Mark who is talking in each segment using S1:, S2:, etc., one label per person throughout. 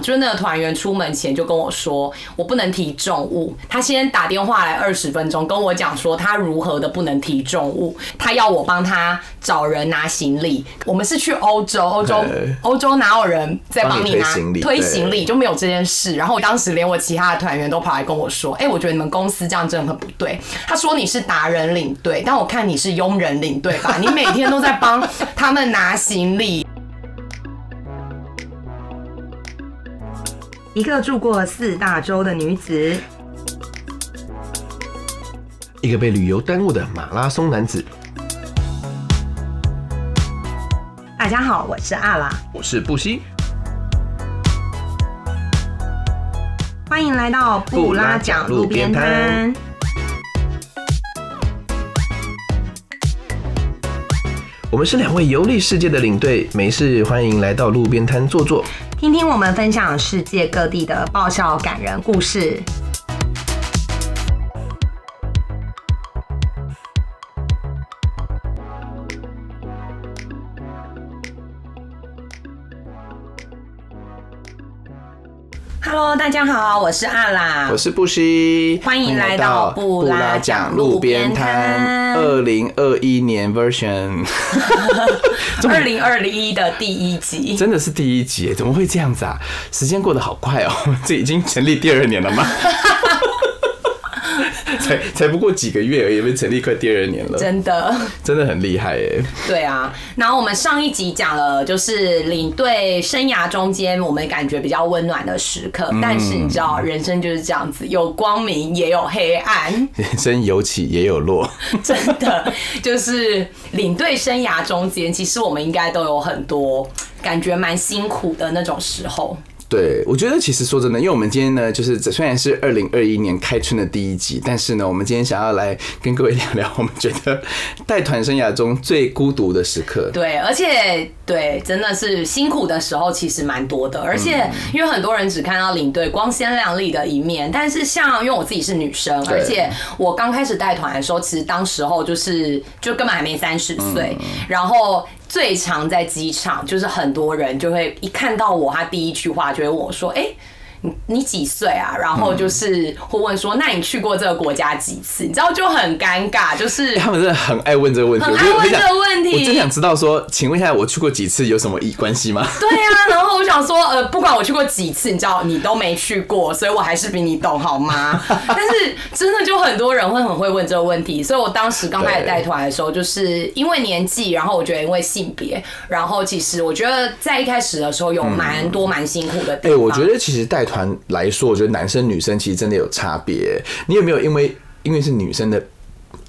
S1: 就是那个团员出门前就跟我说，我不能提重物。他先打电话来二十分钟跟我讲说他如何的不能提重物，他要我帮他找人拿行李。我们是去欧洲，欧洲欧洲哪有人在帮你拿
S2: 推行李
S1: 推行李就没有这件事。然后当时连我其他的团员都跑来跟我说，哎、我觉得你们公司这样真的很不对。他说你是达人领队，但我看你是佣人领队吧，你每天都在帮他们拿行李。
S3: 一个住过四大洲的女子，
S2: 一个被旅游耽误的马拉松男子。
S3: 大家好，我是阿拉，
S2: 我是布西，
S3: 欢迎来到布拉讲路边摊。
S2: 我们是两位游历世界的领队，没事欢迎来到路边摊坐坐。
S3: 听听我们分享世界各地的爆笑感人故事。
S1: 大家好，我是阿拉，
S2: 我是布西，
S1: 欢迎来到布拉讲路边摊
S2: 二零二一年 version，
S1: 二零二零一的第一集。
S2: 真的是第一集耶，怎么会这样子啊？时间过得好快哦，这已经成立第二年了吗？才才不过几个月而已，被成立快第二年了，
S1: 真的，
S2: 真的很厉害耶！
S1: 对啊。然后我们上一集讲了，就是领队生涯中间我们感觉比较温暖的时刻，
S2: 嗯
S1: 但是你知道，人生就是这样子，有光明也有黑暗，
S2: 人生有起也有落，
S1: 真的就是领队生涯中间，其实我们应该都有很多感觉蛮辛苦的那种时候。
S2: 对，我觉得其实说真的，因为我们今天呢，就是虽然是二零二一年开春的第一集，但是呢，我们今天想要来跟各位聊聊，我们觉得带团生涯中最孤独的时刻。
S1: 对，而且对，真的是辛苦的时候其实蛮多的，而且因为很多人只看到领队光鲜亮丽的一面，但是像因为我自己是女生，而且我刚开始带团的时候，其实当时候就是就根本还没三十岁，然后。最常在机场，就是很多人就会一看到我，他第一句话就会问我说：“哎、你你几岁啊？”然后就是会问说：“那你去过这个国家几次？”你知道就很尴尬，就是
S2: 他们真的很爱问这个问题，
S1: 很爱问这个问题
S2: 我真想知道说，请问一下，我去过几次有什么意关系吗？
S1: 对啊、然后我想说，呃，不管我去过几次，你知道你都没去过，所以我还是比你懂好吗？但是真的就很多人会很会问这个问题，所以我当时刚开始带团的时候，就是因为年纪，然后我觉得因为性别，然后其实我觉得在一开始的时候有蛮多蛮辛苦的地
S2: 哎、
S1: 方。
S2: 我觉得其实带团团来说，我觉得男生女生其实真的有差别。你有没有因为因为是女生的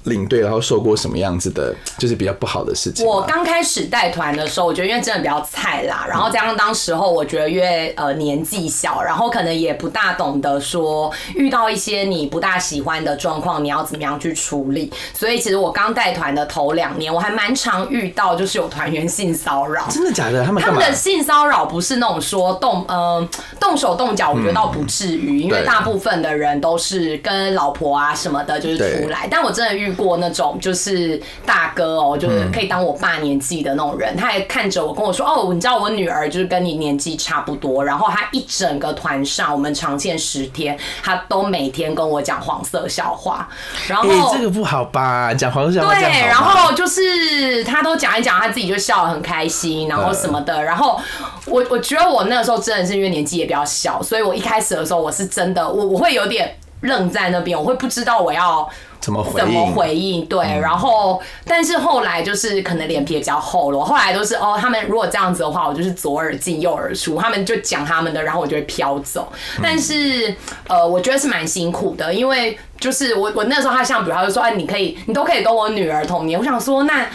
S2: 领队，然后受过什么样子的，就是比较不好的事情？
S1: 我刚开始带团的时候，我觉得因为真的比较菜啦，然后加上当时候我觉得因为呃年纪小，然后可能也不大懂得说遇到一些你不大喜欢的状况，你要怎么样去处理。所以其实我刚带团的头两年，我还蛮常遇到就是有团员性骚扰。
S2: 真的假的？他们
S1: 他们？的性骚扰不是那种说动呃动手动脚，我觉得倒不至于，因为大部分的人都是跟老婆啊什么的，就是出来。但我真的遇过那种就是大哥哦，就是可以当我爸年纪的那种人，他还看着我跟我说：“哦，你知道我女儿就是跟你年纪差不多。”然后他一整个团上，我们常见十天，他都每天跟我讲黄色笑话，然后、
S2: 哎、这个不好吧？讲黄色笑话
S1: 对，然后就是他都讲一讲，他自己就笑得很开心，然后什么的。然后我我觉得我那个时候真的是因为年纪也比较小，所以我一开始的时候我是真的我我会有点愣在那边，我会不知道我要。
S2: 怎么回
S1: 怎么回应？对，然后但是后来就是可能脸皮也比较厚了，我后来都是哦，他们如果这样子的话，我就是左耳进右耳出，他们就讲他们的，然后我就会飘走。
S2: 嗯
S1: 但是呃，我觉得是蛮辛苦的，因为就是我我那时候他像比如他就说，哎，你可以你都可以跟我女儿同年，我想说那。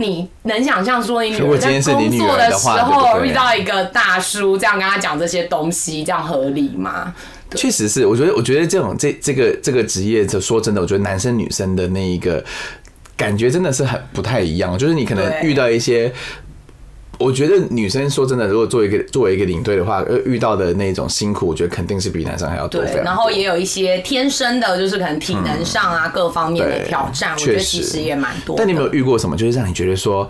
S1: 你能想象说你女儿在工作的时候遇到一个大叔这样跟他讲这些东西，这样合理吗？
S2: 确实是，我觉得，我觉得这种这这个这个职业，就说真的，我觉得男生女生的那一个感觉真的是很不太一样。就是你可能遇到一些，我觉得女生说真的，如果作为一个作为一个领队的话，呃，遇到的那种辛苦，我觉得肯定是比男生还要多。
S1: 然后也有一些天生的，就是可能体能上啊、各方面的挑战，我觉得其实也蛮多。
S2: 但你有没有遇过什么，就是让你觉得说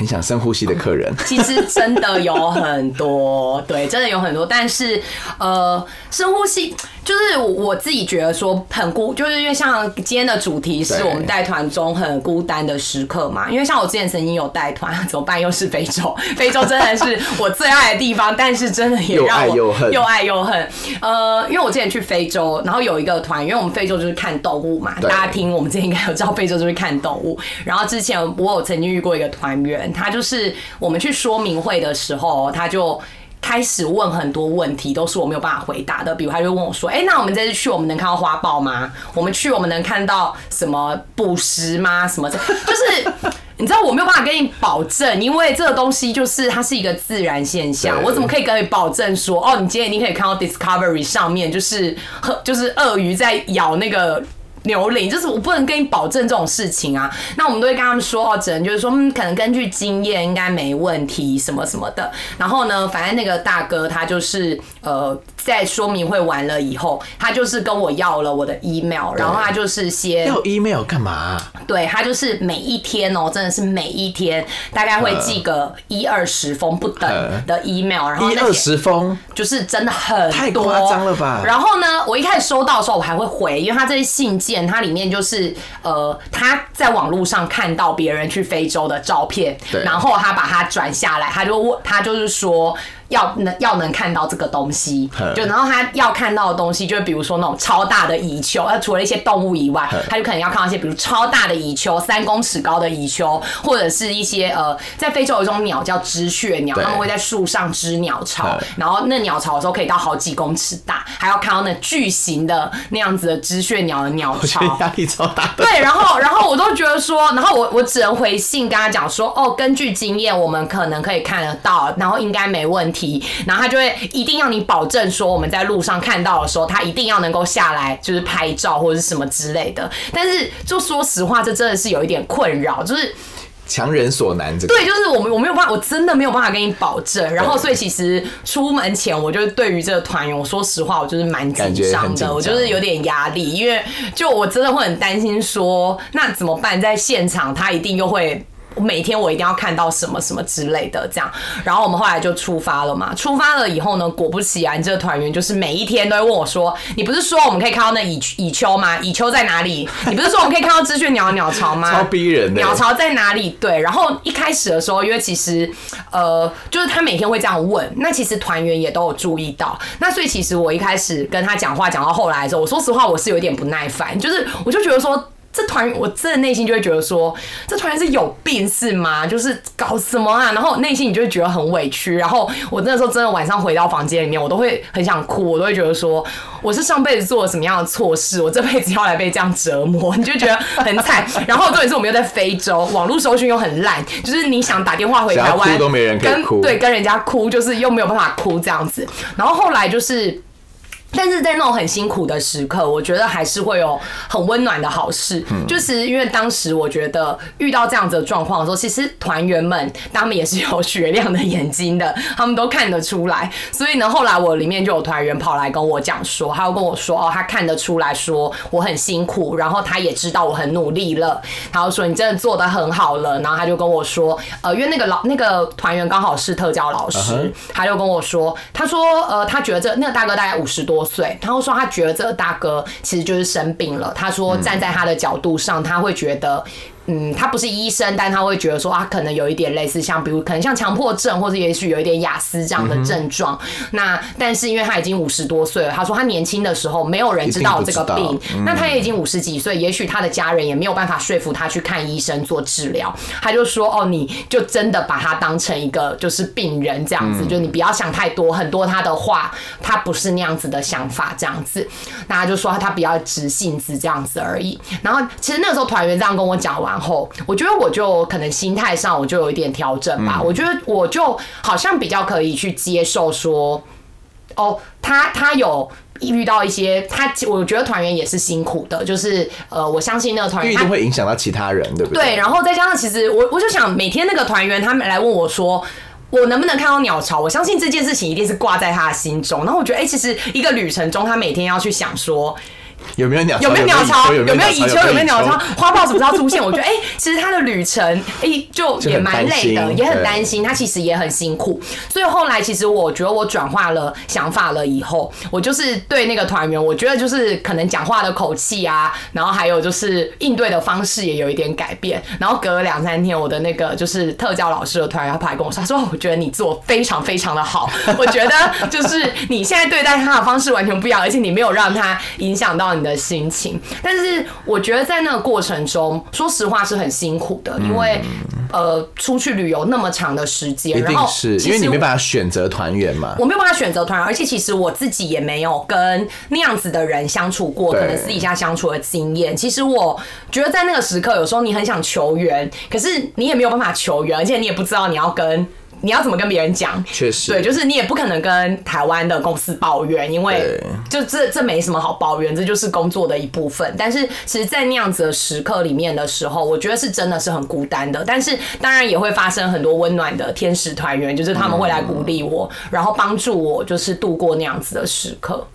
S2: 很想深呼吸的客人？
S1: 其实真的有很多，对，真的有很多，但是呃，深呼吸。就是我自己觉得说很孤，就是因为像今天的主题是我们带团中很孤单的时刻嘛。因为像我之前曾经有带团，怎么办？又是非洲，非洲真的是我最爱的地方，但是真的也让我
S2: 又爱又恨，
S1: 又爱又恨。呃，因为我之前去非洲，然后有一个团，因为我们非洲就是看动物嘛，大家听我们之前应该有知道，非洲就是看动物。然后之前我有曾经遇过一个团员，他就是我们去说明会的时候，他就。开始问很多问题，都是我没有办法回答的。比如，他就问我说：“哎，那我们这次去，我们能看到花豹吗？我们去，我们能看到什么捕食吗？什么？就是 你知道，我没有办法跟你保证，因为这个东西就是它是一个自然现象。我怎么可以跟你保证说，哦，你今天一定可以看到 Discovery 上面就是就是鳄鱼在咬那个。”牛铃就是我不能跟你保证这种事情啊，那我们都会跟他们说哦，只能就是说，嗯，可能根据经验应该没问题什么什么的。然后呢，反正那个大哥他就是呃。在说明会完了以后，他就是跟我要了我的 email，然后他就是先
S2: 要 email 干嘛？
S1: 对他就是每一天哦，真的是每一天大概会寄个一二十封不等的 email，然后
S2: 一二十封
S1: 就是真的很
S2: 太夸张了吧？
S1: 然后呢，我一开始收到的时候我还会回，因为他这些信件它里面就是呃他在网络上看到别人去非洲的照片，然后他把它转下来，他就问他就是说。要能要能看到这个东西，就然后他要看到的东西，就是比如说那种超大的蚁丘，呃，除了一些动物以外，他就可能要看到一些，比如超大的蚁丘，三公尺高的蚁丘，或者是一些呃，在非洲有一种鸟叫知雀鸟，他们会在树上织鸟巢，然后那鸟巢的时候可以到好几公尺大，还要看到那巨型的那样子的知雀鸟的鸟巢，
S2: 压力超大。
S1: 对，然后然后我都觉得说，然后我我只能回信跟他讲说，哦，根据经验，我们可能可以看得到，然后应该没问题。然后他就会一定要你保证说我们在路上看到的时候，他一定要能够下来就是拍照或者是什么之类的。但是就说实话，这真的是有一点困扰，就是
S2: 强人所难。这个
S1: 对，就是我们我没有办法，我真的没有办法跟你保证。然后所以其实出门前，我就对于这个团员，我说实话，我就是蛮紧张的，我就是有点压力，因为就我真的会很担心说，那怎么办？在现场他一定又会。每天我一定要看到什么什么之类的，这样，然后我们后来就出发了嘛。出发了以后呢，果不其然，这个团员就是每一天都会问我说：“你不是说我们可以看到那蚁蚁丘吗？蚁丘在哪里？你不是说我们可以看到知雀鸟鸟巢吗？
S2: 超逼人的
S1: 鸟巢在哪里？对。然后一开始的时候，因为其实呃，就是他每天会这样问，那其实团员也都有注意到。那所以其实我一开始跟他讲话讲到后来的时候，我说实话，我是有点不耐烦，就是我就觉得说。这团我真的内心就会觉得说，这团员是有病是吗？就是搞什么啊？然后内心你就会觉得很委屈。然后我那时候真的晚上回到房间里面，我都会很想哭，我都会觉得说，我是上辈子做了什么样的错事，我这辈子要来被这样折磨，你就觉得很惨。然后重点是我们又在非洲，网络搜寻又很烂，就是你想打电话回台湾
S2: 都没人跟
S1: 对跟人家哭，就是又没有办法哭这样子。然后后来就是。但是在那种很辛苦的时刻，我觉得还是会有很温暖的好事。就是因为当时我觉得遇到这样子的状况的时候，其实团员们他们也是有雪亮的眼睛的，他们都看得出来。所以呢，后来我里面就有团员跑来跟我讲说，他要跟我说哦，他看得出来说我很辛苦，然后他也知道我很努力了。他就说你真的做的很好了。然后他就跟我说，呃，因为那个老那个团员刚好是特教老师，他就跟我说，他说呃，他觉得这那个大哥大概五十多。岁，他会说他觉得这个大哥其实就是生病了。他说站在他的角度上，他会觉得。嗯，他不是医生，但他会觉得说啊，可能有一点类似，像比如可能像强迫症，或者也许有一点雅思这样的症状。那但是因为他已经五十多岁了，他说他年轻的时候没有人知道这个病，那他也已经五十几岁，也许他的家人也没有办法说服他去看医生做治疗。他就说哦，你就真的把他当成一个就是病人这样子，就你不要想太多，很多他的话他不是那样子的想法这样子。那他就说他比较直性子这样子而已。然后其实那个时候团员这样跟我讲完。后，我觉得我就可能心态上我就有一点调整吧。我觉得我就好像比较可以去接受说，哦，他他有遇到一些他，我觉得团员也是辛苦的。就是呃，我相信那个团员
S2: 一定会影响到其他人，对不对？
S1: 对。然后再加上，其实我我就想，每天那个团员他们来问我说，我能不能看到鸟巢？我相信这件事情一定是挂在他的心中。然后我觉得，哎，其实一个旅程中，他每天要去想说。
S2: 有没有鸟？
S1: 有没有鸟巢？有没有蚁
S2: 丘？
S1: 有没有鸟巢？花豹什么时候出现？我觉得，哎，其实他的旅程，哎，就也蛮累的，也很担心。他其实也很辛苦。所以后来，其实我觉得我转化了想法了以后，我就是对那个团员，我觉得就是可能讲话的口气啊，然后还有就是应对的方式也有一点改变。然后隔了两三天，我的那个就是特教老师的团员他跑来跟我说，他说：“我觉得你做非常非常的好，我觉得就是你现在对待他的方式完全不一样，而且你没有让他影响到你的心情。”但是我觉得在那个过程中，说实话是很辛苦的，因为呃，出去旅游那么长的时间，然后
S2: 是因为你没办法选择团员嘛，
S1: 我没有办法选择团员，而且其实我自己也没有跟那样子的人相处过，可能私底下相处的经验。其实我觉得在那个时刻，有时候你很想求援，可是你也没有办法求援，而且你也不知道你要跟。你要怎么跟别人讲？
S2: 确实，
S1: 对，就是你也不可能跟台湾的公司抱怨，因为就这这没什么好抱怨，这就是工作的一部分。但是其实，在那样子的时刻里面的时候，我觉得是真的是很孤单的。但是当然也会发生很多温暖的天使团员，就是他们会来鼓励我，然后帮助我，就是度过那样子的时刻。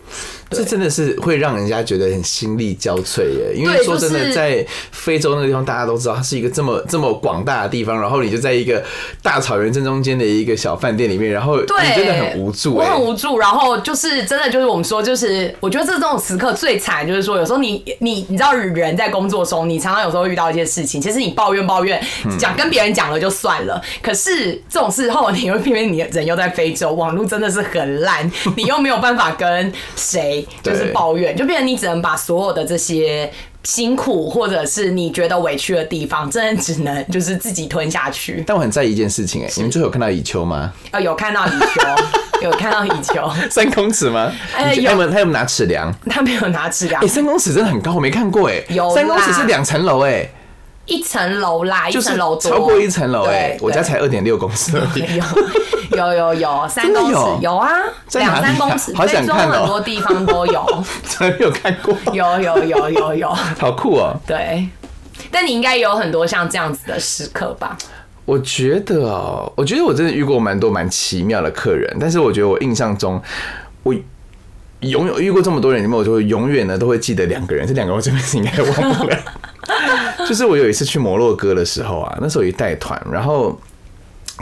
S2: 这真的是会让人家觉得很心力交瘁耶，因为说真的，在非洲那个地方，大家都知道它是一个这么这么广大的地方，然后你就在一个大草原正中间的一个小饭店里面，然后你真的很无助，
S1: 我很无助，然后就是真的就是我们说，就是我觉得这这种时刻最惨，就是说有时候你你你知道人在工作中，你常常有时候遇到一些事情，其实你抱怨抱怨讲跟别人讲了就算了，可是这种事后你又偏偏你人又在非洲，网络真的是很烂，你又没有办法跟谁。就是抱怨，就变成你只能把所有的这些辛苦，或者是你觉得委屈的地方，真的只能就是自己吞下去。
S2: 但我很在意一件事情，哎，你们最后有看到以秋吗？
S1: 啊，有看到以秋，有看到以秋，
S2: 三公尺吗？哎，有，他有没有拿尺量？
S1: 他没有拿尺量。
S2: 哎，三公尺真的很高，我没看过，哎，
S1: 有
S2: 三公尺是两层楼，哎。
S1: 一层楼啦，一层楼
S2: 超过一层楼哎，我家才二点六公尺而已。
S1: 有有有三公尺有啊，两三公尺，
S2: 好想看
S1: 哦。很多地方都有，
S2: 从来没有看过。
S1: 有有有有有，
S2: 好酷哦。
S1: 对，但你应该有很多像这样子的时刻吧？
S2: 我觉得哦，我觉得我真的遇过蛮多蛮奇妙的客人，但是我觉得我印象中，我永远遇过这么多人里面，我就会永远呢都会记得两个人，这两个我这辈子应该忘不了。就是我有一次去摩洛哥的时候啊，那时候一带团，然后。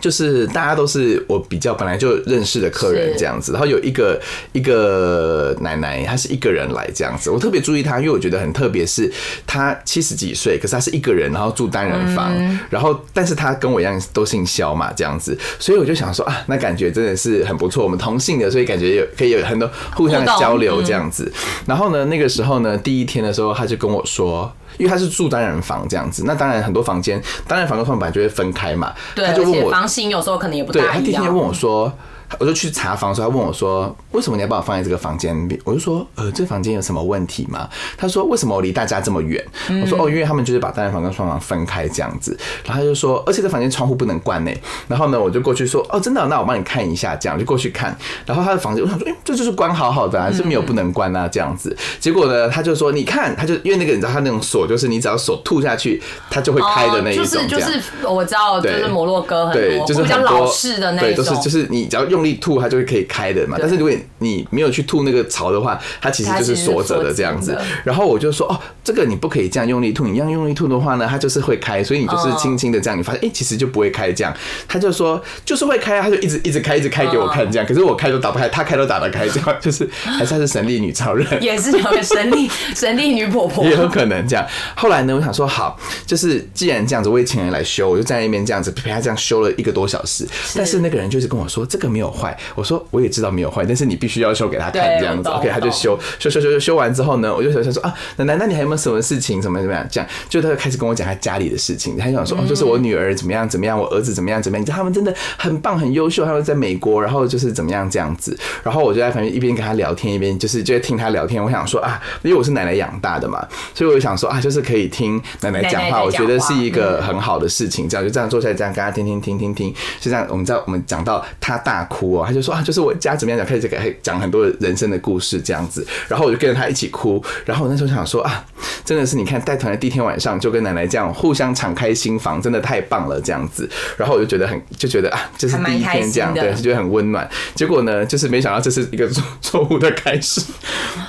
S2: 就是大家都是我比较本来就认识的客人这样子，然后有一个一个奶奶，她是一个人来这样子，我特别注意她，因为我觉得很特别，是她七十几岁，可是她是一个人，然后住单人房，然后但是她跟我一样都姓肖嘛这样子，所以我就想说啊，那感觉真的是很不错，我们同姓的，所以感觉有可以有很多互相交流这样子。然后呢，那个时候呢，第一天的时候，他就跟我说。因为他是住单人房这样子，那当然很多房间单人房跟双人房就会分开嘛。
S1: 对，而且房型有时候可能也不大一样。
S2: 他第一天问我说。我就去查房的时候，他问我说：“为什么你要把我放在这个房间？”我就说：“呃，这房间有什么问题吗？”他说：“为什么我离大家这么远？”我说：“哦，因为他们就是把单人房跟双房分开这样子。”然后他就说：“而且这房间窗户不能关呢。”然后呢，我就过去说：“哦，真的？那我帮你看一下。”这样就过去看。然后他的房间，我想说：“哎，这就是关好好的，还是没有不能关啊？”这样子。结果呢，他就说：“你看，他就因为那个你知道他那种锁，就是你只要手吐下去，它就会开的那一种。”
S1: 就是就是我知道，就是摩洛哥很多，
S2: 就是
S1: 比较老式的那种，
S2: 对，都是就是你只要用力吐，它就会可以。开的嘛，但是如果你没有去吐那个槽的话，它其实就是锁着的这样子。然后我就说哦，这个你不可以这样用力吐，你这样用力吐的话呢，它就是会开，所以你就是轻轻的这样，你发现哎，其实就不会开这样。他就说就是会开，他就一直一直开，一直开给我看这样。可是我开都打不开，他开都打得开，这样就是还算是神力女超人，
S1: 也是有个神力 神力女婆婆，
S2: 也有可能这样。后来呢，我想说好，就是既然这样子，我也请人来修，我就站在那边这样子陪他这样修了一个多小时。但是那个人就是跟我说这个没有坏，我说。我也知道没有坏，但是你必须要修给他看这样子。OK，他就修修修修修修完之后呢，我就想想说啊，奶奶，那你还有没有什么事情？怎么怎么样？这样就他就开始跟我讲他家里的事情。他就想说哦，就是我女儿怎么样怎么样，我儿子怎么样怎么样。你知道他们真的很棒很优秀，他们在美国，然后就是怎么样这样子。然后我就在旁边一边跟他聊天，一边就是就在听他聊天。我想说啊，因为我是奶奶养大的嘛，所以我就想说啊，就是可以听奶奶讲话，我觉得是一个很好的事情。这样就这样坐下来，这样跟他听听听听听，就这样。我们知道我们讲到他大哭。哭，他就说啊，就是我家怎么样讲，开始给他讲很多人生的故事这样子，然后我就跟着他一起哭，然后我那时候想说啊，真的是你看带团的第一天晚上就跟奶奶这样互相敞开心房，真的太棒了这样子，然后我就觉得很就觉得啊，就是第一天这样，对，就觉得很温暖。结果呢，就是没想到这是一个错错误的开始。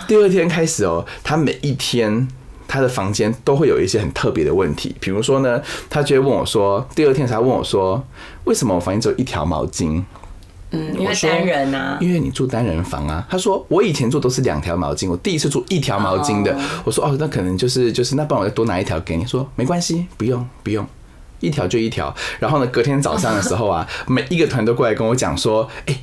S2: 第二天开始哦，他每一天。他的房间都会有一些很特别的问题，比如说呢，他就会问我说，第二天他问我说，为什么我房间只有一条毛巾？
S1: 嗯，因为单人啊，
S2: 因为你住单人房啊。他说我以前住都是两条毛巾，我第一次住一条毛巾的。我说哦，那可能就是就是那帮我再多拿一条给你。说没关系，不用不用，一条就一条。然后呢，隔天早上的时候啊，每一个团都过来跟我讲说，哎。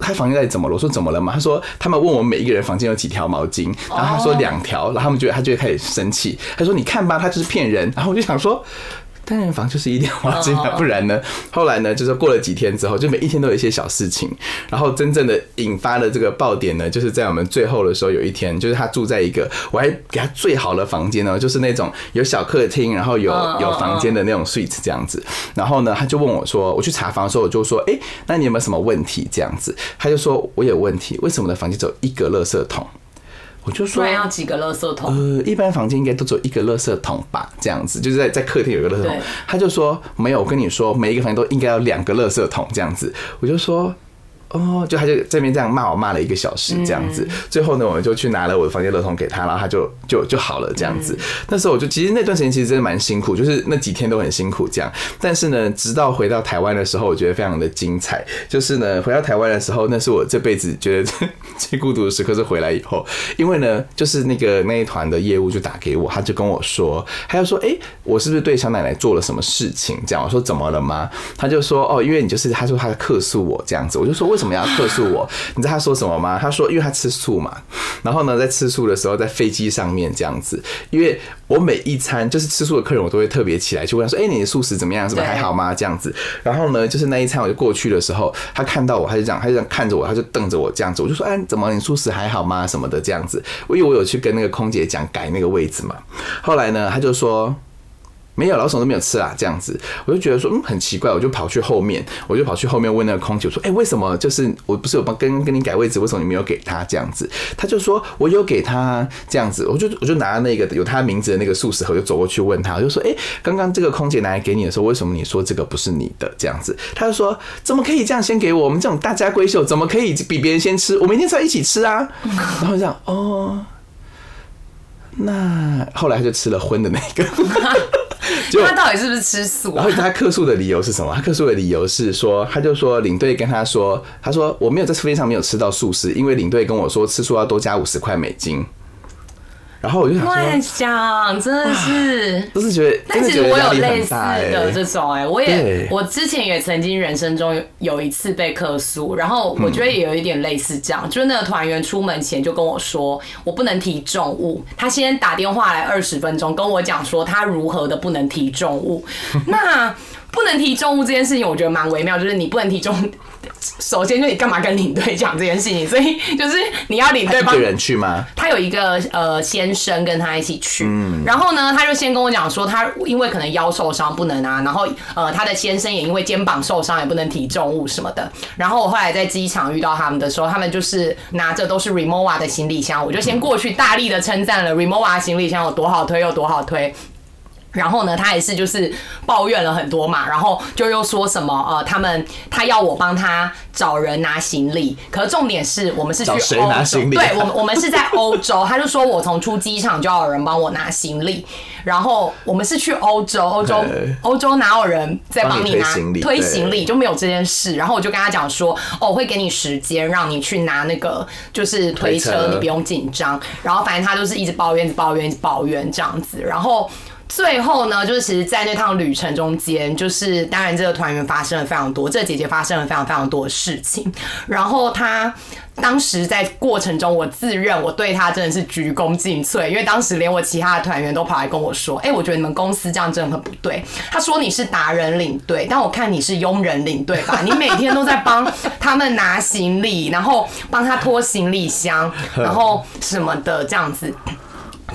S2: 他房间到底怎么了？我说怎么了嘛？他说他们问我每一个人房间有几条毛巾，然后他说两条，然后他们觉得他就会开始生气。他说你看吧，他就是骗人。然后我就想说。单人房就是一条毛巾啊，不然呢？后来呢？就是过了几天之后，就每一天都有一些小事情。然后真正的引发了这个爆点呢，就是在我们最后的时候，有一天，就是他住在一个我还给他最好的房间呢，就是那种有小客厅，然后有有房间的那种 suite 这样子。然后呢，他就问我说：“我去查房的时候，我就说，哎，那你有没有什么问题？”这样子，他就说：“我有问题，为什么我的房间只有一个垃圾桶？”我就说，
S1: 要几个垃圾桶？
S2: 呃，一般房间应该都只有一个垃圾桶吧，这样子，就是在在客厅有个垃圾桶。他就说没有，我跟你说，每一个房间都应该要两个垃圾桶这样子。我就说。哦，就他就这边这样骂我骂了一个小时这样子，最后呢，我们就去拿了我的房间乐童给他，然后他就就就好了这样子。那时候我就其实那段时间其实真的蛮辛苦，就是那几天都很辛苦这样。但是呢，直到回到台湾的时候，我觉得非常的精彩。就是呢，回到台湾的时候，那是我这辈子觉得 最孤独的时刻是回来以后，因为呢，就是那个那一团的业务就打给我，他就跟我说，他就说，哎，我是不是对小奶奶做了什么事情？这样我说怎么了吗？他就说，哦，因为你就是他说他客诉我这样子，我就说为。为什么要客诉我？你知道他说什么吗？他说，因为他吃素嘛。然后呢，在吃素的时候，在飞机上面这样子，因为我每一餐就是吃素的客人，我都会特别起来去问他说：“哎，你的素食怎么样？是不是还好吗？”这样子。然后呢，就是那一餐我就过去的时候，他看到我，他就这样，他就这样看着我，他就瞪着我这样子。我就说：“哎，怎么你素食还好吗？什么的这样子。”因为我有去跟那个空姐讲改那个位置嘛。后来呢，他就说。没有，老总都没有吃啊，这样子，我就觉得说，嗯，很奇怪，我就跑去后面，我就跑去后面问那个空姐我说，哎，为什么就是我不是有帮跟跟你改位置，为什么你没有给他这样子？他就说我有给他这样子，我就我就拿那个有他名字的那个素食盒，就走过去问他，我就说，哎，刚刚这个空姐拿来给你的时候，为什么你说这个不是你的这样子？他就说，怎么可以这样先给我？我们这种大家闺秀怎么可以比别人先吃？我们一定是要一起吃啊！然后这样，哦，那后来他就吃了荤的那个。
S1: 他到底是不是吃素？
S2: 然后他客诉的理由是什么？他客诉的理由是说，他就说领队跟他说，他说我没有在飞机上没有吃到素食，因为领队跟我说吃素要多加五十块美金。然后我就想
S1: 说，讲真的是，
S2: 都是觉得，
S1: 但其实我有类似的这种哎，我也我之前也曾经人生中有一次被客诉，然后我觉得也有一点类似这样，就是那个团员出门前就跟我说，我不能提重物，他先打电话来二十分钟跟我讲说他如何的不能提重物，那不能提重物这件事情，我觉得蛮微妙，就是你不能提重。首先，就你干嘛跟领队讲这件事情？所以就是你要领队帮
S2: 一个人去吗？
S1: 他有一个呃先生跟他一起去，嗯然后呢，他就先跟我讲说，他因为可能腰受伤不能啊，然后呃他的先生也因为肩膀受伤也不能提重物什么的。然后我后来在机场遇到他们的时候，他们就是拿着都是 Remova 的行李箱，我就先过去大力的称赞了 Remova 行李箱有多好推，有多好推。然后呢，他也是就是抱怨了很多嘛，然后就又说什么呃，他们他要我帮他找人拿行李，可是重点是我们是去欧洲，对，我们我们是在欧洲，他就说我从出机场就要有人帮我拿行李，然后我们是去欧洲，欧洲欧洲哪有人在帮你拿推行李就没有这件事，然后我就跟他讲说，哦，我会给你时间让你去拿那个就是推车，你不用紧张，然后反正他就是一直抱怨，一直抱怨，一直抱怨这样子，然后。最后呢，就是其实，在那趟旅程中间，就是当然这个团员发生了非常多，这个姐姐发生了非常非常多的事情。然后她当时在过程中，我自认我对她真的是鞠躬尽瘁，因为当时连我其他的团员都跑来跟我说：“哎，我觉得你们公司这样真的很不对。”他说：“你是达人领队，但我看你是佣人领队吧？你每天都在帮他们拿行李，然后帮他拖行李箱，然后什么的这样子。”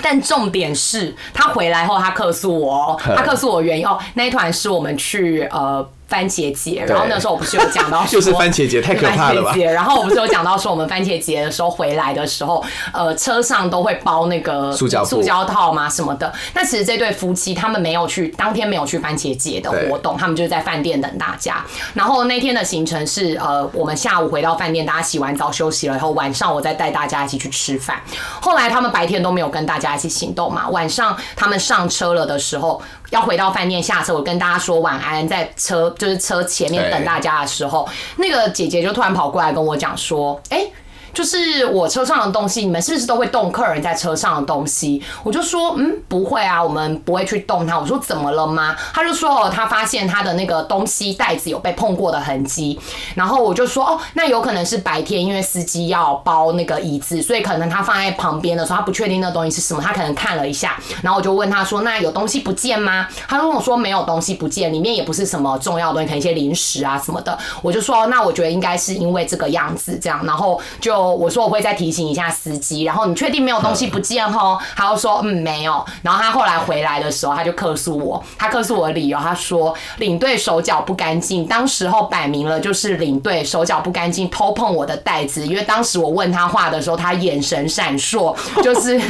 S1: 但重点是他回来后，他克诉我，他克诉我原因哦，那一团是我们去呃番茄节，然后那时候我不是有讲到，
S2: 就是番茄节太可怕了吧？
S1: 然后我不是有讲到说，我们番茄节的时候回来的时候，呃，车上都会包那个
S2: 塑胶
S1: 塑胶套嘛什么的。那其实这对夫妻他们没有去当天没有去番茄节的活动，他们就是在饭店等大家。然后那天的行程是，呃，我们下午回到饭店，大家洗完澡休息了以后，晚上我再带大家一起去吃饭。后来他们白天都没有跟大家一起行动嘛，晚上他们上车了的时候。要回到饭店下车，我跟大家说晚安，在车就是车前面等大家的时候，那个姐姐就突然跑过来跟我讲说：“哎。”就是我车上的东西，你们是不是都会动客人在车上的东西？我就说，嗯，不会啊，我们不会去动它。我说怎么了吗？他就说，哦，他发现他的那个东西袋子有被碰过的痕迹。然后我就说，哦，那有可能是白天因为司机要包那个椅子，所以可能他放在旁边的时候，他不确定那东西是什么，他可能看了一下。然后我就问他说，那有东西不见吗？他跟我说没有东西不见，里面也不是什么重要的东西，可能一些零食啊什么的。我就说，那我觉得应该是因为这个样子这样。然后就。我说我会再提醒一下司机，然后你确定没有东西不见吼？他就说嗯没有。然后他后来回来的时候，他就客诉我，他客诉我的理由，他说领队手脚不干净，当时候摆明了就是领队手脚不干净偷碰我的袋子，因为当时我问他话的时候，他眼神闪烁，就是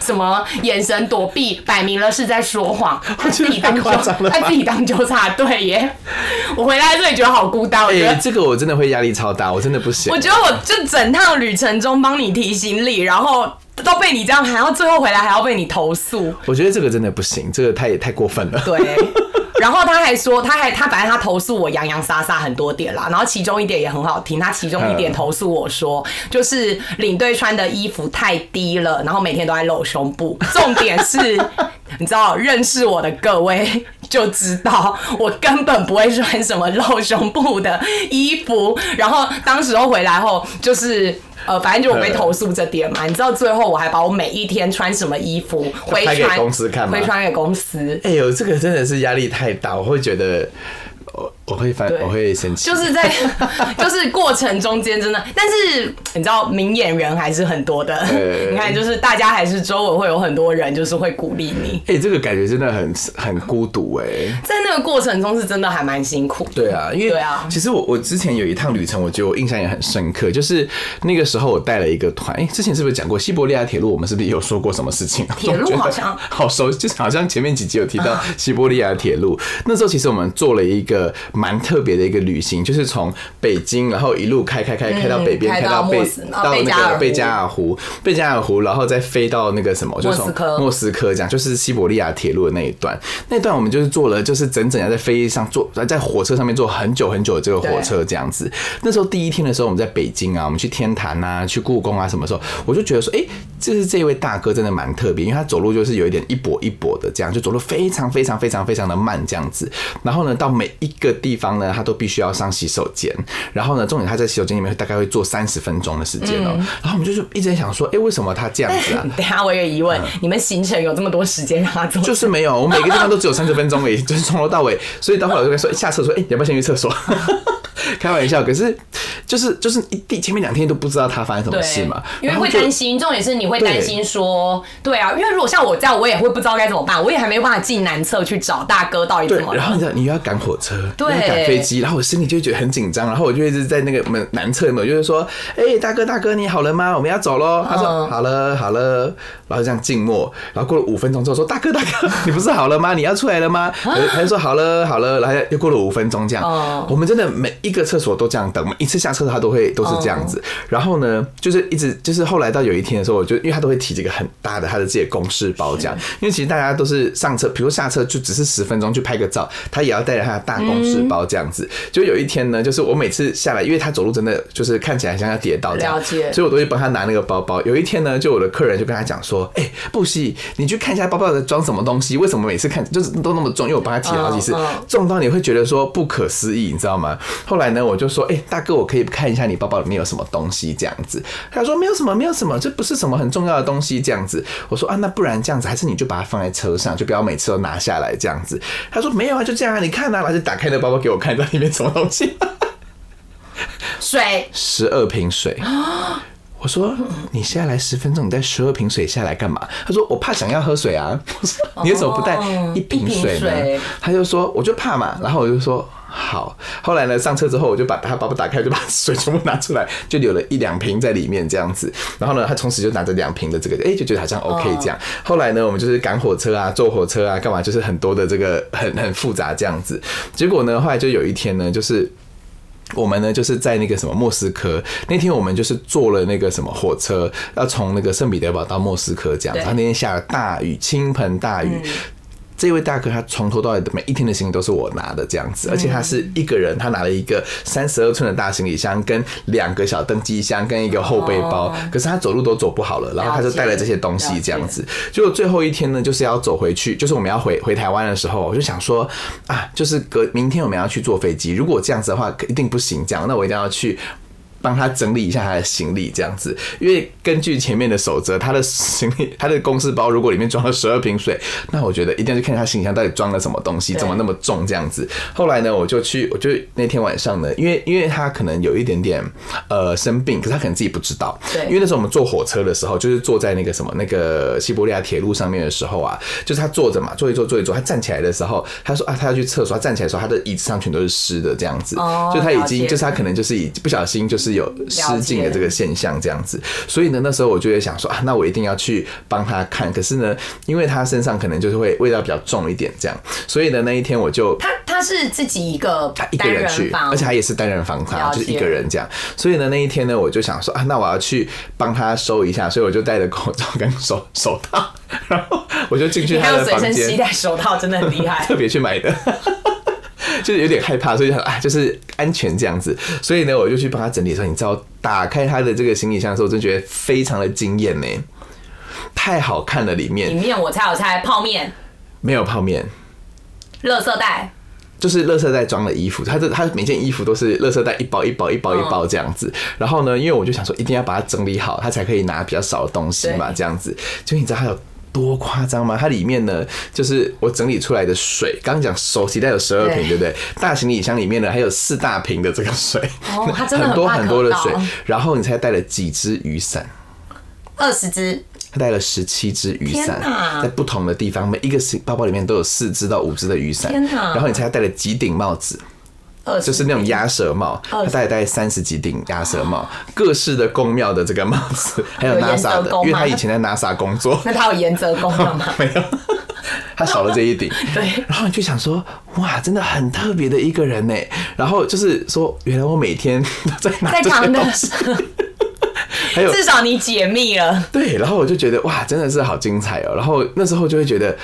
S1: 什么眼神躲避，摆明了是在说谎，他自己当纠，他自己当纠察队耶。我回来这里觉得好孤单，我觉得
S2: 这个我真的会压力超大，我真的不行。
S1: 我觉得我这整趟旅程中帮你提行李，然后都被你这样，还要最后回来还要被你投诉。
S2: 我觉得这个真的不行，这个太太过分了。
S1: 对，然后他还说，他还他反正他投诉我洋洋洒洒很多点啦，然后其中一点也很好听，他其中一点投诉我说，就是领队穿的衣服太低了，然后每天都在露胸部，重点是。你知道认识我的各位就知道，我根本不会穿什么露胸部的衣服。然后当时候回来后，就是呃，反正就我被投诉这点嘛。你知道最后我还把我每一天穿什么衣服回
S2: 给公司看吗，
S1: 回传给公司。
S2: 哎呦，这个真的是压力太大，我会觉得。我我会翻，我会生气。
S1: 就是在，就是过程中间真的，但是你知道，明眼人还是很多的。你看，就是大家还是周围会有很多人，就是会鼓励你。
S2: 哎，这个感觉真的很很孤独哎。
S1: 在那个过程中是真的还蛮辛苦。
S2: 对啊，因为对啊，其实我我之前有一趟旅程，我觉得我印象也很深刻，就是那个时候我带了一个团。哎，之前是不是讲过西伯利亚铁路？我们是不是有说过什么事情？
S1: 铁路好像
S2: 好熟，就是好像前面几集有提到西伯利亚铁路。那时候其实我们做了一个。蛮特别的一个旅行，就是从北京，然后一路开开开开到北边，开到贝到那个贝加尔湖，贝加尔湖，然后再飞到那个什么，就从莫斯科，这样就是西伯利亚铁路的那一段。那段我们就是坐了，就是整整要在飞机上坐，在火车上面坐很久很久的这个火车这样子。那时候第一天的时候，我们在北京啊，我们去天坛啊，去故宫啊，什么时候我就觉得说，哎，就是这位大哥真的蛮特别，因为他走路就是有一点一跛一跛的这样，就走路非常非常非常非常的慢这样子。然后呢，到每一个地方呢，他都必须要上洗手间。然后呢，重点他在洗手间里面大概会坐三十分钟的时间哦。然后我们就是一直在想说，哎，为什么他这样子啊？
S1: 等下我有疑问，你们行程有这么多时间让他做？
S2: 就是没有，我每个地方都只有三十分钟而已，就是从头到尾。所以到后来我就跟说，下厕所，哎，要不要先去厕所？开玩笑，可是就是就是一第前面两天都不知道他发生什么事嘛，
S1: 因为会担心。重点是你会担心说，对啊，因为如果像我这样，我也会不知道该怎么办，我也还没办法进南侧去找大哥到底怎么。
S2: 然后你知道你又要赶火车，对，赶飞机，然后我心里就觉得很紧张，然后我就一直在那个门男厕嘛，就是说，哎，大哥大哥你好了吗？我们要走喽。他说好了好了，然后这样静默，然后过了五分钟之后说，大哥大哥你不是好了吗？你要出来了吗？他就说好了好了，然后又过了五分钟这样，我们真的每一个厕所都这样等，每一次下车他都会都是这样子。然后呢，就是一直就是后来到有一天的时候，我就因为他都会提这个很大的他的自己的公事包这样，因为其实大家都是上车，比如下车就只是十分钟去拍个照，他也要带着他的大公事包这样子。就有一天呢，就是我每次下来，因为他走路真的就是看起来像要跌倒这样，所以我都会帮他拿那个包包。有一天呢，就我的客人就跟他讲说：“哎，布西，你去看一下包包的装什么东西？为什么每次看就是都那么重？因为我帮他提了好几次，重到你会觉得说不可思议，你知道吗？”后来呢，我就说：“哎。”大哥，我可以看一下你包包里面有什么东西，这样子。他说没有什么，没有什么，这不是什么很重要的东西，这样子。我说啊，那不然这样子，还是你就把它放在车上，就不要每次都拿下来这样子。他说没有啊，就这样啊，你看啊，他就打开那包包给我看，在里面什么东西？
S1: 水，
S2: 十二瓶水。我说你下来十分钟，你带十二瓶水下来干嘛？他说我怕想要喝水啊。我说你为什么不带一瓶水呢？他就说我就怕嘛。然后我就说。好，后来呢，上车之后我就把他包包打开，就把水全部拿出来，就留了一两瓶在里面这样子。然后呢，他从此就拿着两瓶的这个，哎，就觉得好像 OK 这样。后来呢，我们就是赶火车啊，坐火车啊，干嘛，就是很多的这个很很复杂这样子。结果呢，后来就有一天呢，就是我们呢就是在那个什么莫斯科那天，我们就是坐了那个什么火车，要从那个圣彼得堡到莫斯科这样。然后那天下了大雨，倾盆大雨。这位大哥他从头到尾的每一天的行李都是我拿的这样子，而且他是一个人，他拿了一个三十二寸的大行李箱，跟两个小登机箱，跟一个后背包。可是他走路都走不好了，然后他就带了这些东西这样子。结果最后一天呢，就是要走回去，就是我们要回回台湾的时候，我就想说啊，就是隔明天我们要去坐飞机，如果这样子的话，一定不行。这样，那我一定要去。帮他整理一下他的行李，这样子，因为根据前面的守则，他的行李，他的公司包如果里面装了十二瓶水，那我觉得一定要去看他行李箱到底装了什么东西，怎么那么重这样子。后来呢，我就去，我就那天晚上呢，因为因为他可能有一点点呃生病，可是他可能自己不知道。
S1: 对。
S2: 因为那时候我们坐火车的时候，就是坐在那个什么那个西伯利亚铁路上面的时候啊，就是他坐着嘛，坐一坐坐一坐，他站起来的时候，他说啊，他要去厕所，他站起来的时候，他的椅子上全都是湿的这样子。哦。就他已经，就是他可能就是已不小心就是。有失禁的这个现象，这样子，所以呢，那时候我就会想说啊，那我一定要去帮他看。可是呢，因为他身上可能就是会味道比较重一点，这样，所以呢，那一天我就
S1: 他他是自己一个
S2: 他一个人去，而且他也是单人房，他就是一个人这样。所以呢，那一天呢，我就想说啊，那我要去帮他收一下，所以我就戴着口罩跟手手套，然后我就进去他的房间，
S1: 携带手套真的很厉害，
S2: 特别去买的。就是有点害怕，所以啊，就是安全这样子，所以呢，我就去帮他整理的时候，你知道，打开他的这个行李箱的时候，我真觉得非常的惊艳呢，太好看了，里面。
S1: 里面我猜我猜泡面。
S2: 没有泡面，
S1: 垃圾袋
S2: 就是垃圾袋装的衣服，他这他每件衣服都是垃圾袋一包一包一包一包这样子，然后呢，因为我就想说一定要把它整理好，他才可以拿比较少的东西嘛，这样子，就你知道还有。多夸张吗？它里面呢，就是我整理出来的水。刚刚讲手提袋有十二瓶，对不对？大行李箱里面呢，还有四大瓶的这个水，
S1: 哦，它真的
S2: 很 多很多的水。然后你猜带了几只雨伞？
S1: 二十只。
S2: 他带了十七只雨伞，在不同的地方，每一个包包里面都有四只到五只的雨伞。天然后你猜他戴了几顶帽子？就是那种鸭舌帽，他戴戴三十几顶鸭舌帽，各式的宫庙的这个帽子，还有 NASA 的，因为他以前在 NASA 工作。
S1: 那他有颜色功吗？
S2: 没有，他少了这一顶。
S1: 对，
S2: 然后你就想说，哇，真的很特别的一个人呢。然后就是说，原来我每天都在拿这些东西，还有
S1: 至少你解密了。
S2: 对，然后我就觉得哇，真的是好精彩哦。然后那时候就会觉得，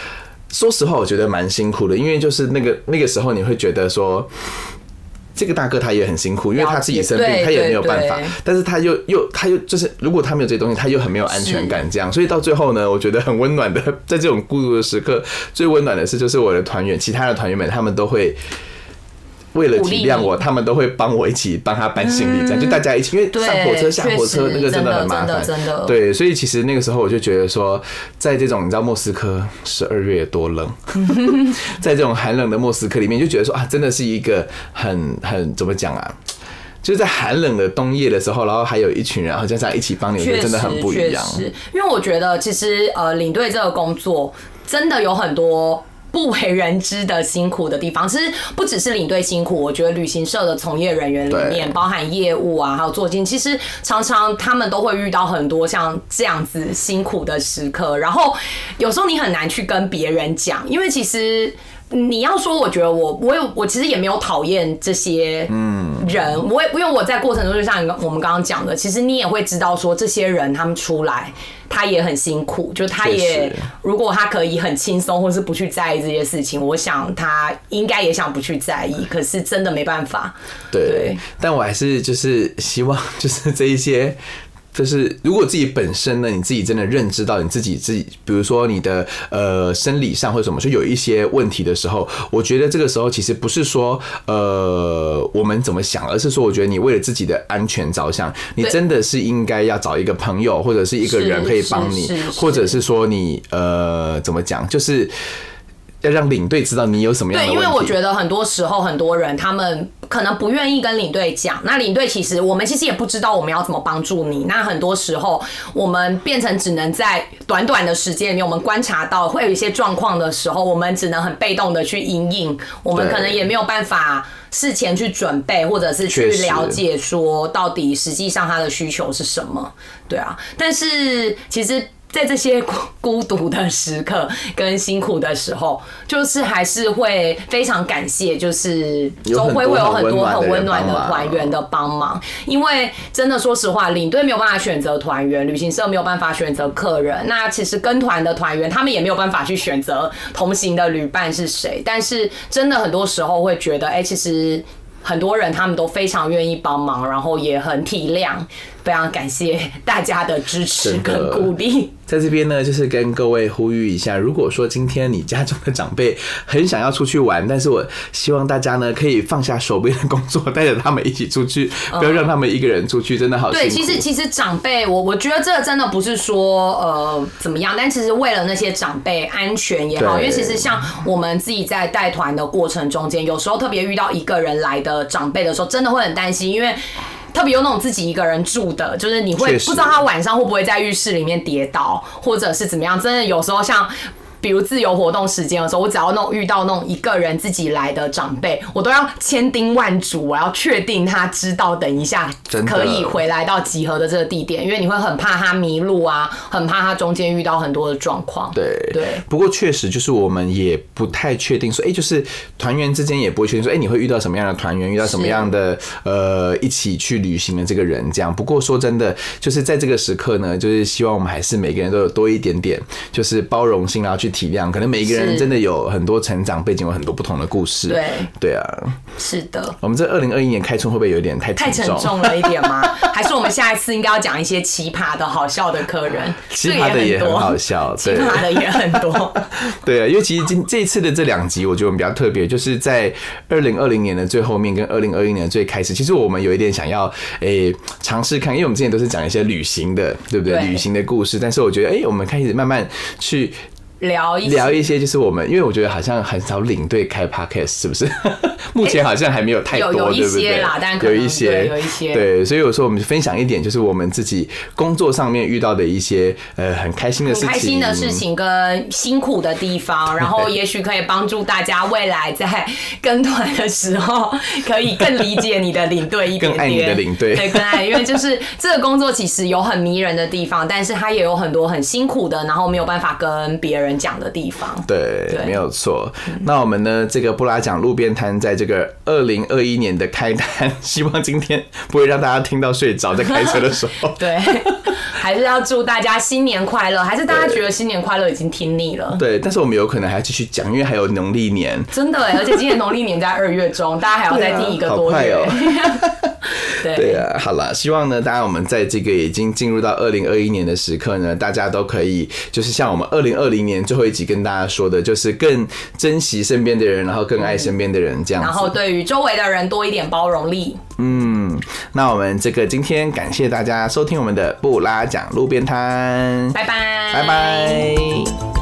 S2: 说实话，我觉得蛮辛苦的，因为就是那个那个时候，你会觉得说。这个大哥他也很辛苦，因为他自己生病，他也没有办法。但是他又又他又就是，如果他没有这些东西，他又很没有安全感。这样，所以到最后呢，我觉得很温暖的，在这种孤独的时刻，最温暖的是，就是我的团员，其他的团员们，他们都会。为了体谅我，他们都会帮我一起帮他搬行李，这样就大家一起，因为上火车下火车那个真的很麻烦，
S1: 真的。
S2: 对，所以其实那个时候我就觉得说，在这种你知道莫斯科十二月多冷，在这种寒冷的莫斯科里面，就觉得说啊，真的是一个很很怎么讲啊，就是在寒冷的冬夜的时候，然后还有一群人，然后加上一起帮你，我觉得真的很不一样。
S1: 因为我觉得其实呃，领队这个工作真的有很多。不为人知的辛苦的地方，其实不只是领队辛苦，我觉得旅行社的从业人员里面，包含业务啊，还有坐金，其实常常他们都会遇到很多像这样子辛苦的时刻，然后有时候你很难去跟别人讲，因为其实。你要说，我觉得我我有我其实也没有讨厌这些人，我也因为我在过程中就像我们刚刚讲的，其实你也会知道说这些人他们出来他也很辛苦，就他也如果他可以很轻松或是不去在意这些事情，我想他应该也想不去在意，可是真的没办法。
S2: 对，但我还是就是希望就是这一些。就是如果自己本身呢，你自己真的认知到你自己自己，比如说你的呃生理上或者什么，就有一些问题的时候，我觉得这个时候其实不是说呃我们怎么想，而是说我觉得你为了自己的安全着想，你真的是应该要找一个朋友或者是一个人可以帮你，或者是说你呃怎么讲，就是。要让领队知道你有什么样的
S1: 对。因为我觉得很多时候很多人他们可能不愿意跟领队讲，那领队其实我们其实也不知道我们要怎么帮助你。那很多时候我们变成只能在短短的时间里面，我们观察到会有一些状况的时候，我们只能很被动的去应应，我们可能也没有办法。事前去准备，或者是去了解说到底实际上他的需求是什么，对啊。但是其实在这些孤孤独的时刻跟辛苦的时候，就是还是会非常感谢，就是周
S2: 有很多
S1: 会会有很多
S2: 很温
S1: 暖的团员的帮忙，因为真的说实话，领队没有办法选择团员，旅行社没有办法选择客人，那其实跟团的团员他们也没有办法去选择同行的旅伴是谁，但是真的很多时候会觉得，哎、其实。很多人他们都非常愿意帮忙，然后也很体谅，非常感谢大家的支持跟鼓励。
S2: 在这边呢，就是跟各位呼吁一下，如果说今天你家中的长辈很想要出去玩，但是我希望大家呢可以放下手边的工作，带着他们一起出去，不要让他们一个人出去，真的好。
S1: 对，其实其实长辈，我我觉得这个真的不是说呃怎么样，但其实为了那些长辈安全也好，因为其实像我们自己在带团的过程中间，有时候特别遇到一个人来的长辈的时候，真的会很担心，因为。特别有那种自己一个人住的，就是你会不知道他晚上会不会在浴室里面跌倒，或者是怎么样。真的有时候像。比如自由活动时间的时候，我只要那种遇到那种一个人自己来的长辈，我都要千叮万嘱，我要确定他知道，等一下可以回来到集合的这个地点，因为你会很怕他迷路啊，很怕他中间遇到很多的状况。
S2: 对
S1: 对
S2: 不过确实就是我们也不太确定说，哎、就是团员之间也不会确定说，哎、你会遇到什么样的团员，遇到什么样的呃一起去旅行的这个人这样。不过说真的，就是在这个时刻呢，就是希望我们还是每个人都有多一点点，就是包容性，然后去体谅。可能每一个人真的有很多成长背景，有很多不同的故事。
S1: 对
S2: 对啊，
S1: 是的，
S2: 我们这二零二一年开春会不会有点太
S1: 太沉
S2: 重？
S1: 了一点吗？还是我们下一次应该要讲一些奇葩的好笑的客人？
S2: 奇葩的也很好笑，
S1: 奇
S2: 对。
S1: 葩的也很多。
S2: 对啊，因为其实今这一次的这两集，我觉得我们比较特别，就是在二零二零年的最后面跟二零二一年的最开始，其实我们有一点想要诶尝试看，因为我们之前都是讲一些旅行的，对不对？
S1: 对
S2: 旅行的故事，但是我觉得诶，我们开始慢慢去
S1: 聊一
S2: 聊一些，就是我们，因为我觉得好像很少领队开 podcast，是不是？目前好像还没有太多，
S1: 有有一些啦但？可能
S2: 有一些，
S1: 对有一些。
S2: 对，所以有时候我们分享一点，就是我们自己工作上面遇到的一些呃很开心的事情，
S1: 开心的事情。跟辛苦的地方，然后 也许可以帮助大家未来在跟团的时候，可以更理解你的领队一点点，
S2: 更爱你的领队。
S1: 对，更爱，因为就是这个工作其实有很迷人的地方，但是它也有很多很辛苦的，然后没有办法跟别人讲的地方。
S2: 对，
S1: 对
S2: 没有错。那我们呢，这个布拉讲路边摊，在这个二零二一年的开单，希望今天不会让大家听到睡着，在开车的时候。
S1: 对，还是要祝大家新年快乐。还是大家觉得新年快乐已经听腻了？
S2: 对，但是我们有可能还要继续讲，因为还有农历年。
S1: 真的哎，而且今年农历年在二月中，大家还要再听一个多月。
S2: 对啊好了，希望呢，大家我们在这个已经进入到二零二一年的时刻呢，大家都可以就是像我们二零二零年最后一集跟大家说的，就是更珍惜身边的人，然后更爱身边的人，这样子。
S1: 然后对于周围的人多一点包容力。
S2: 嗯，那我们这个今天感谢大家收听我们的布拉讲路边摊，
S1: 拜拜，
S2: 拜拜。